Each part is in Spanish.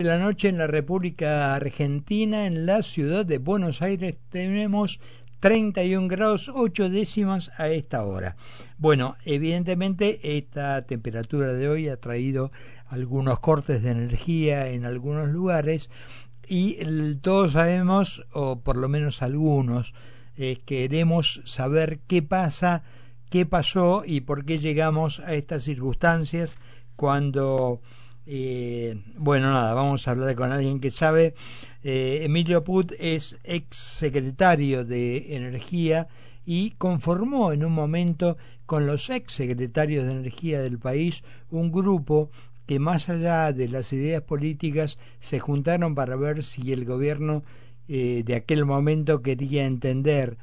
de la noche en la República Argentina, en la ciudad de Buenos Aires, tenemos 31 grados 8 décimas a esta hora. Bueno, evidentemente esta temperatura de hoy ha traído algunos cortes de energía en algunos lugares y todos sabemos, o por lo menos algunos, eh, queremos saber qué pasa, qué pasó y por qué llegamos a estas circunstancias cuando eh, bueno, nada, vamos a hablar con alguien que sabe. Eh, Emilio Put es ex secretario de Energía y conformó en un momento con los ex secretarios de Energía del país un grupo que más allá de las ideas políticas se juntaron para ver si el gobierno eh, de aquel momento quería entender,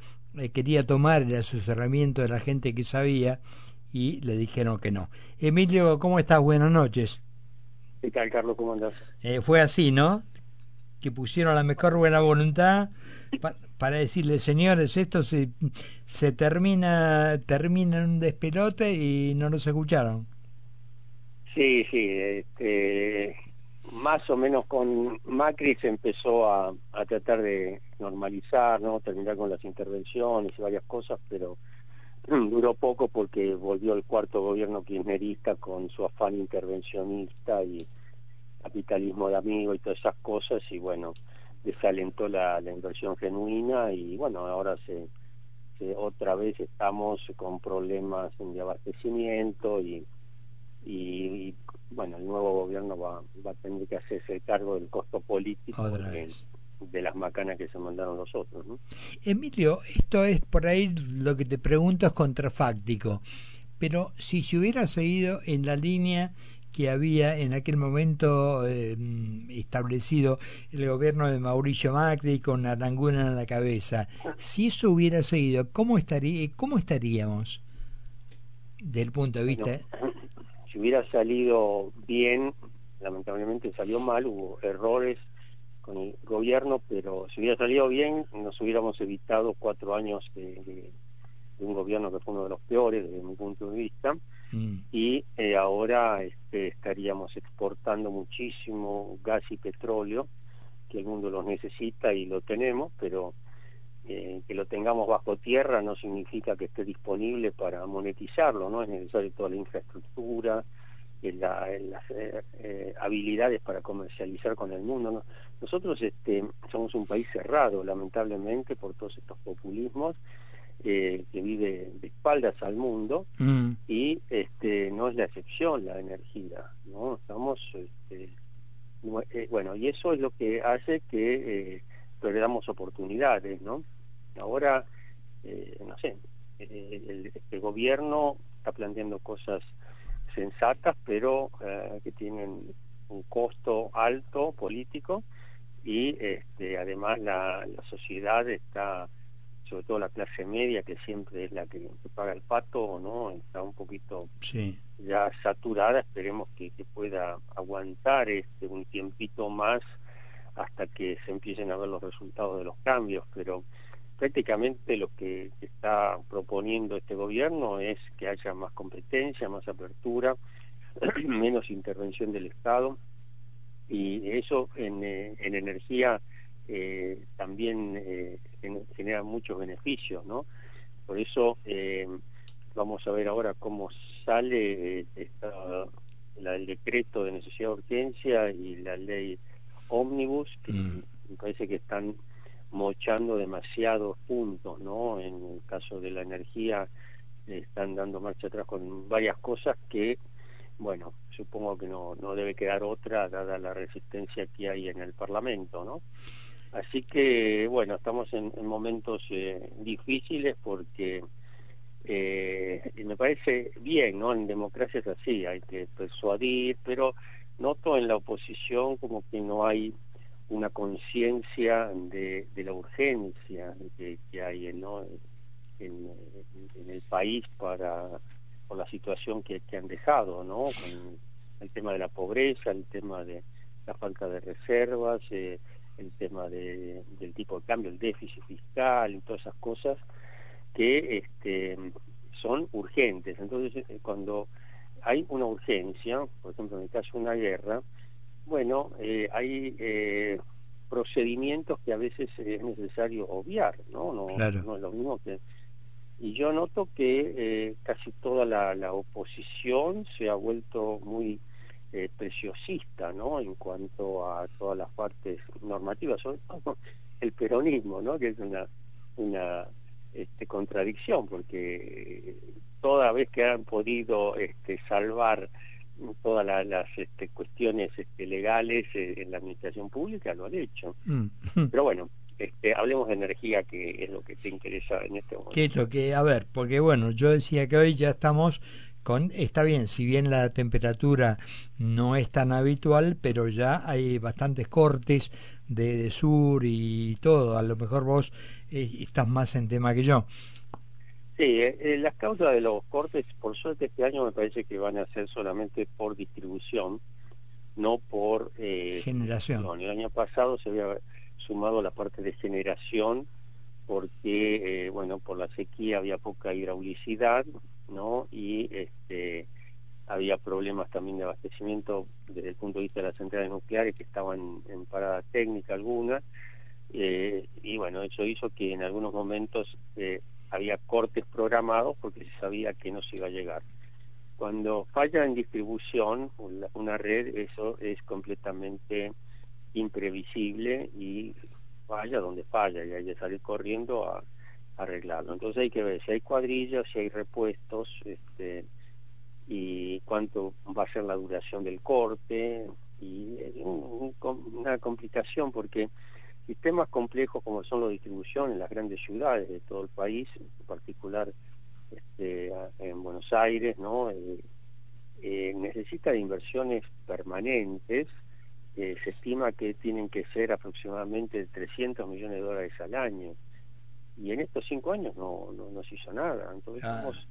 quería tomar el asesoramiento de la gente que sabía y le dijeron que no. Emilio, ¿cómo estás? Buenas noches. ¿Qué tal, Carlos? ¿Cómo andás? Eh, fue así, ¿no? Que pusieron la mejor buena voluntad para decirle, señores, esto se, se termina, termina en un despelote y no nos escucharon. Sí, sí, este, más o menos con Macri se empezó a, a tratar de normalizar, ¿no? Terminar con las intervenciones y varias cosas, pero duró poco porque volvió el cuarto gobierno kirchnerista con su afán intervencionista y capitalismo de amigo y todas esas cosas y bueno, desalentó la, la inversión genuina y bueno, ahora se, otra vez estamos con problemas de abastecimiento y, y, bueno, el nuevo gobierno va, va a tener que hacerse cargo del costo político. Otra vez de las macanas que se mandaron los otros. ¿no? Emilio, esto es por ahí lo que te pregunto es contrafáctico, pero si se hubiera seguido en la línea que había en aquel momento eh, establecido el gobierno de Mauricio Macri con Aranguna en la cabeza, si eso hubiera seguido, ¿cómo, estaría, cómo estaríamos? Del punto de vista... si hubiera salido bien, lamentablemente salió mal, hubo errores con el gobierno, pero si hubiera salido bien, nos hubiéramos evitado cuatro años de, un gobierno que fue uno de los peores desde mi punto de vista, mm. y eh, ahora este, estaríamos exportando muchísimo gas y petróleo, que el mundo los necesita y lo tenemos, pero eh, que lo tengamos bajo tierra no significa que esté disponible para monetizarlo, ¿no? Es necesario toda la infraestructura, las eh, eh, habilidades para comercializar con el mundo. Nosotros este, somos un país cerrado, lamentablemente, por todos estos populismos, eh, que vive de espaldas al mundo, mm. y este, no es la excepción la energía, ¿no? Estamos, este, bueno, y eso es lo que hace que perdamos oportunidades, ¿no? Ahora, no sé, el, el gobierno está planteando cosas sensatas, pero eh, que tienen un costo alto político y este, además la, sociedad está, sobre todo la clase media, que siempre es la que, paga el pato, ¿no? está un poquito ya saturada, esperemos que, que, pueda aguantar este un tiempito más hasta que se empiecen a ver los resultados de los cambios, pero prácticamente lo que está proponiendo este gobierno es que haya más competencia, más apertura, menos intervención del Estado y eso en, eh, energía eh, también eh, genera muchos beneficios, ¿no? Por eso vamos a ver ahora cómo sale el decreto de necesidad de urgencia y la ley ómnibus, que mm. me parece que están mochando demasiados puntos, ¿no? En el caso de la energía están dando marcha atrás con varias cosas que, bueno, supongo que no, no debe quedar otra dada la resistencia que hay en el Parlamento, ¿no? Así que, bueno, estamos en, momentos eh, difíciles porque eh, me parece bien, ¿no? En democracia es así, hay que persuadir, pero noto en la oposición como que no hay una conciencia de, la urgencia que, hay en, el país para por la situación que, han dejado, ¿no? Con el tema de la pobreza, el tema de la falta de reservas, eh, el tema de, del tipo de cambio, el déficit fiscal y todas esas cosas que este, son urgentes. Entonces, eh, cuando hay una urgencia, por ejemplo, en el caso de una guerra, bueno, eh, hay eh, procedimientos que a veces es necesario obviar, ¿no? No, no es lo mismo que... Y yo noto que eh, casi toda la, la, oposición se ha vuelto muy eh, preciosista, ¿no? En cuanto a todas las partes normativas, sobre todo el peronismo, ¿no? Que es una, una este, contradicción, porque toda vez que han podido este, salvar todas las este, cuestiones este, legales eh, en la administración pública lo han hecho. Mm. Pero bueno, este, hablemos de energía, que es lo que te interesa en este momento. ¿Qué lo que, a ver, porque bueno, yo decía que hoy ya estamos con, está bien, si bien la temperatura no es tan habitual, pero ya hay bastantes cortes de, sur y todo. A lo mejor vos eh, estás más en tema que yo. Sí, eh, eh, las causas de los cortes, por suerte este año me parece que van a ser solamente por distribución, no por eh, generación. El año pasado se había sumado la parte de generación porque, bueno, por la sequía había poca hidraulicidad, ¿no? Y este había problemas también de abastecimiento desde el punto de vista de las centrales nucleares que estaban en parada técnica alguna, y bueno, eso hizo que en algunos momentos había cortes programados porque se sabía que no se iba a llegar. Cuando falla en distribución una red, eso es completamente imprevisible y falla donde falla y hay que salir corriendo a, arreglarlo. Entonces hay que ver si hay cuadrillas, si hay repuestos, este, y cuánto va a ser la duración del corte, y es una complicación porque Sistemas complejos como son los distribución en las grandes ciudades de todo el país, en particular este, en Buenos Aires, ¿no? Eh, eh, necesita de inversiones permanentes, se estima que tienen que ser aproximadamente 300 millones de dólares al año. Y en estos cinco años no, no, se hizo nada. Entonces ah. estamos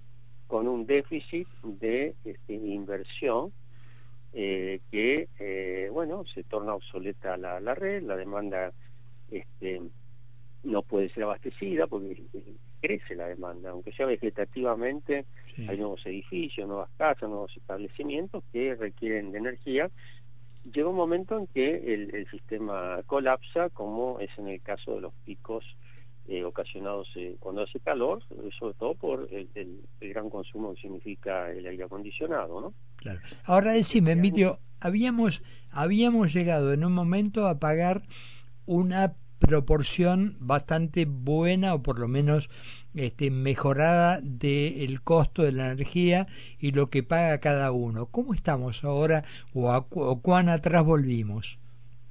con un déficit de este, inversión eh, que, bueno, se torna obsoleta la, la red, la demanda este, no puede ser abastecida porque crece la demanda, aunque sea vegetativamente, hay nuevos edificios, nuevas casas, nuevos establecimientos que requieren de energía. Llega un momento en que el, sistema colapsa, como es en el caso de los picos eh, ocasionados eh, cuando hace calor, sobre todo por el, gran consumo que significa el aire acondicionado, ¿no? Claro. Ahora decime, Emilio, habíamos, habíamos llegado en un momento a pagar una proporción bastante buena o por lo menos este, mejorada del costo de la energía y lo que paga cada uno. ¿Cómo estamos ahora o, cuán atrás volvimos?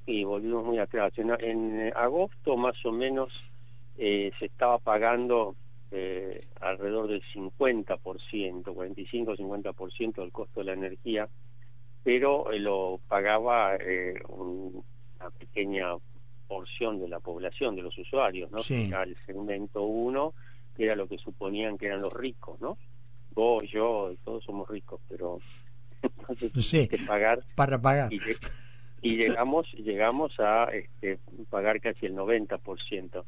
Sí, volvimos muy atrás. En, agosto más o menos eh, se estaba pagando eh, alrededor del 50%, 45-50% del costo de la energía, pero eh, lo pagaba una pequeña porción de la población, de los usuarios, ¿no? el segmento 1, que era lo que suponían que eran los ricos, ¿no? Vos, yo, todos somos ricos, pero entonces que pagar para pagar. Y, llegamos llegamos a este, pagar casi el 90%.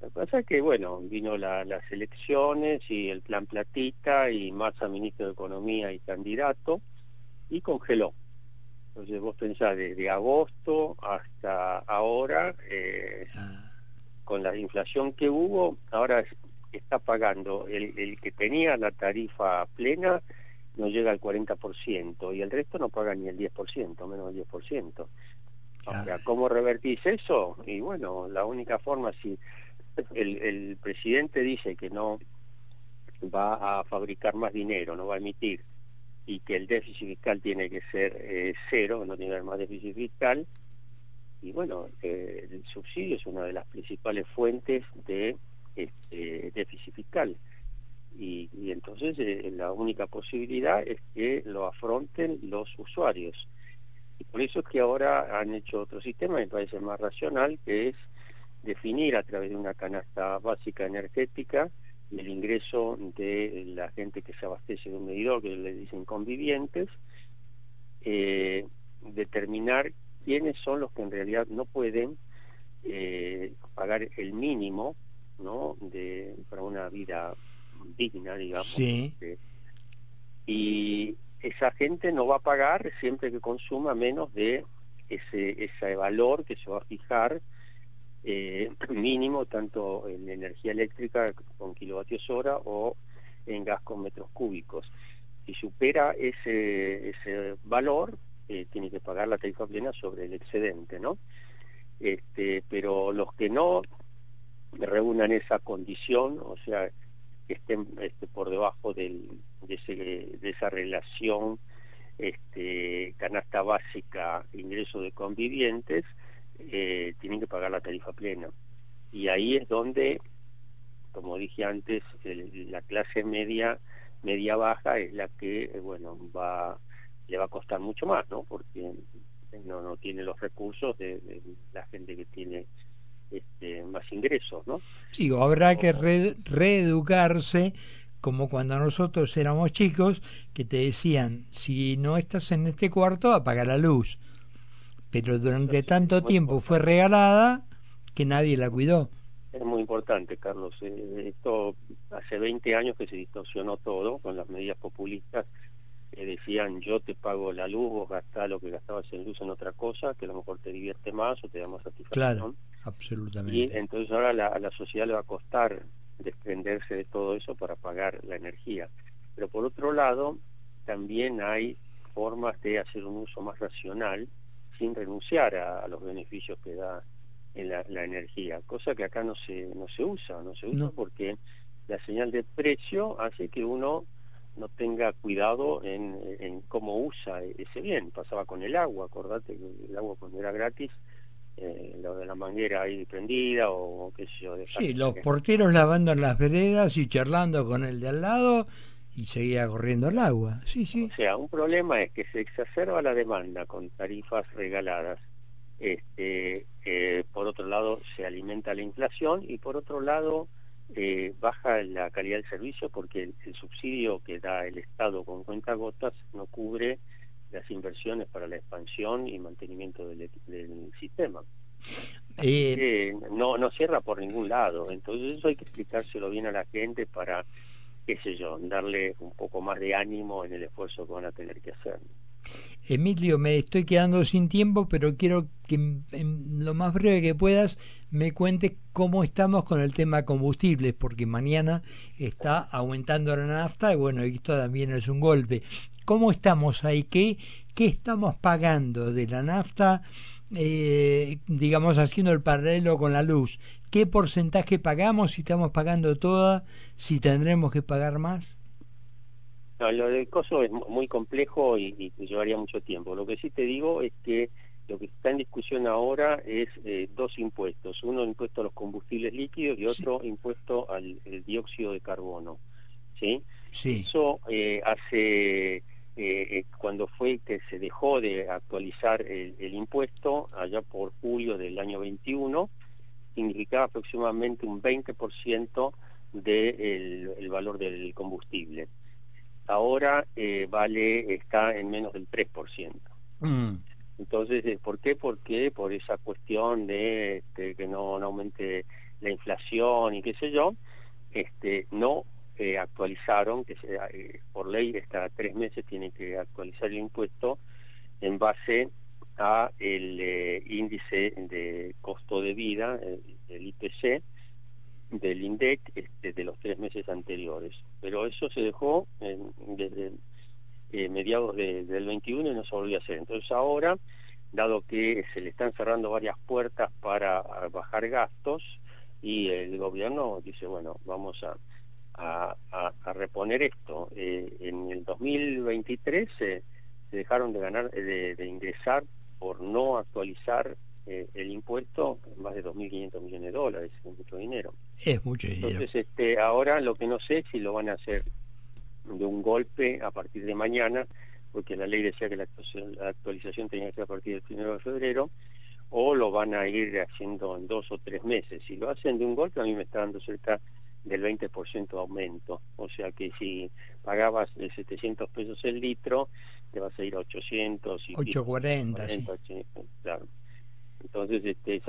Lo que pasa es que, bueno, vino las elecciones y el plan platita y Massa ministro de Economía y candidato y congeló. Entonces vos pensás desde agosto hasta ahora, eh, ah. con la inflación que hubo, ahora está pagando el, el, que tenía la tarifa plena, no llega al 40%, y el resto no paga ni el 10%, menos del 10%. O sea, ¿cómo revertís eso? Y bueno, la única forma, si el, el presidente dice que no va a fabricar más dinero, no va a emitir, y que el déficit fiscal tiene que ser eh, cero, no tiene más déficit fiscal. Y bueno, eh, el subsidio es una de las principales fuentes de este, déficit fiscal. Y, entonces eh, la única posibilidad es que lo afronten los usuarios. Y por eso es que ahora han hecho otro sistema, me parece más racional, que es definir a través de una canasta básica energética el ingreso de la gente que se abastece de un medidor, que le dicen convivientes, eh, determinar quiénes son los que en realidad no pueden eh, pagar el mínimo ¿no? de para una vida digna, digamos. Este, y esa gente no va a pagar siempre que consuma menos de ese, ese valor que se va a fijar eh, mínimo tanto en energía eléctrica con kilovatios hora o en gas con metros cúbicos. Si supera ese, ese valor, eh, tiene que pagar la tarifa plena sobre el excedente, ¿no? Este, pero los que no reúnan esa condición, o sea, que estén este, por debajo de, ese, de esa relación este, canasta básica, ingreso de convivientes, eh, tienen que pagar la tarifa plena. Y ahí es donde, como dije antes, la clase media, media baja es la que, eh, bueno, va le va a costar mucho más, ¿no? Porque no, no tiene los recursos de, la gente que tiene este, más ingresos, ¿no? Sí, habrá que reeducarse como cuando nosotros éramos chicos, que te decían, si no estás en este cuarto, apaga la luz. Pero durante tanto tiempo fue regalada que nadie la cuidó. Es muy importante, Carlos. Eh, esto hace 20 años que se distorsionó todo con las medidas populistas que decían yo te pago la luz, vos gastás lo que gastabas en luz en otra cosa, que a lo mejor te divierte más o te da más satisfacción. Claro, absolutamente. Y entonces ahora a la sociedad le va a costar desprenderse de todo eso para pagar la energía. Pero por otro lado, también hay formas de hacer un uso más racional sin renunciar a, los beneficios que da en la, energía, cosa que acá no se, no se usa, no se usa porque la señal de precio hace que uno no tenga cuidado en, en, cómo usa ese bien. Pasaba con el agua, acordate que el agua cuando era gratis eh, lo de la manguera ahí prendida o qué sé yo. Sí, los porteros lavando en las veredas y charlando con el de al lado y seguía corriendo el agua. Sí, sí. O sea, un problema es que se exacerba la demanda con tarifas regaladas. Este, eh, por otro lado, se alimenta la inflación y por otro lado, eh, baja la calidad del servicio porque el, subsidio que da el Estado con cuenta gotas no cubre las inversiones para la expansión y mantenimiento del, sistema. Eh, no, no cierra por ningún lado, entonces eso hay que explicárselo bien a la gente para, qué sé yo, darle un poco más de ánimo en el esfuerzo que van a tener que hacer. Emilio, me estoy quedando sin tiempo, pero quiero que en lo más breve que puedas me cuentes cómo estamos con el tema combustibles, porque mañana está aumentando la nafta y bueno, esto también es un golpe. ¿Cómo estamos ahí? ¿Qué, qué estamos pagando de la nafta? Eh, digamos, haciendo el paralelo con la luz. ¿Qué porcentaje pagamos? Si estamos pagando toda, si tendremos que pagar más. No, lo del coso es muy complejo y, llevaría mucho tiempo. Lo que sí te digo es que lo que está en discusión ahora es eh, dos impuestos. Uno impuesto a los combustibles líquidos y otro impuesto al dióxido de carbono. ¿sí? Sí. Eso eh, hace eh, eh, cuando fue que se dejó de actualizar el, impuesto, allá por julio del año 21, significaba aproximadamente un 20% del el valor del combustible. Ahora eh, vale, está en menos del 3%. Mm. Entonces, ¿por qué? Porque por esa cuestión de este, que no, no aumente la inflación y qué sé yo, este, no actualizaron, que eh, por ley está tres meses tiene que actualizar el impuesto en base a el eh, índice de costo de vida, el, IPC, del INDEC este, de los tres meses anteriores. Pero eso se dejó desde eh, mediados del 21 y no se volvió a hacer. Entonces ahora, dado que se le están cerrando varias puertas para bajar gastos, y el gobierno dice, bueno, vamos a a, reponer esto. Eh, en el 2023 se dejaron de ganar, de, ingresar por no actualizar eh, el impuesto más de 2.500 millones de dólares, es mucho dinero. Es mucho dinero. Entonces, este, ahora lo que no sé es si lo van a hacer de un golpe a partir de mañana, porque la ley decía que la actualización tenía que ser a partir del 1 de febrero, o lo van a ir haciendo en dos o tres meses. Si lo hacen de un golpe, a mí me está dando cerca del 20% de aumento. O sea que si pagabas de 700 pesos el litro, te vas a ir a 800 y 840, sí. claro. Entonces, este,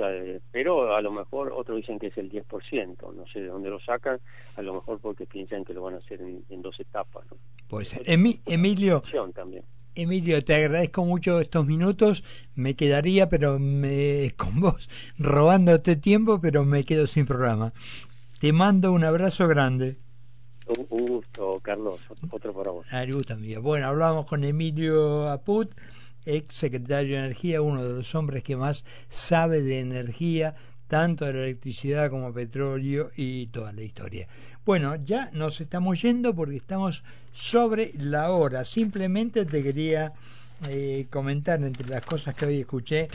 pero a lo mejor otros dicen que es el 10%, no sé de dónde lo sacan, a lo mejor porque piensan que lo van a hacer en, dos etapas. ¿no? Puede ser. Emilio, también. Emilio, te agradezco mucho estos minutos. Me quedaría, pero me, con vos robándote tiempo, pero me quedo sin programa. Te mando un abrazo grande. Un, gusto, Carlos. Otro para vos. Gusto mío. Bueno, hablamos con Emilio Aput, ex secretario de Energía, uno de los hombres que más sabe de energía, tanto de la electricidad como petróleo y toda la historia. Bueno, ya nos estamos yendo porque estamos sobre la hora. Simplemente te quería eh, comentar entre las cosas que hoy escuché.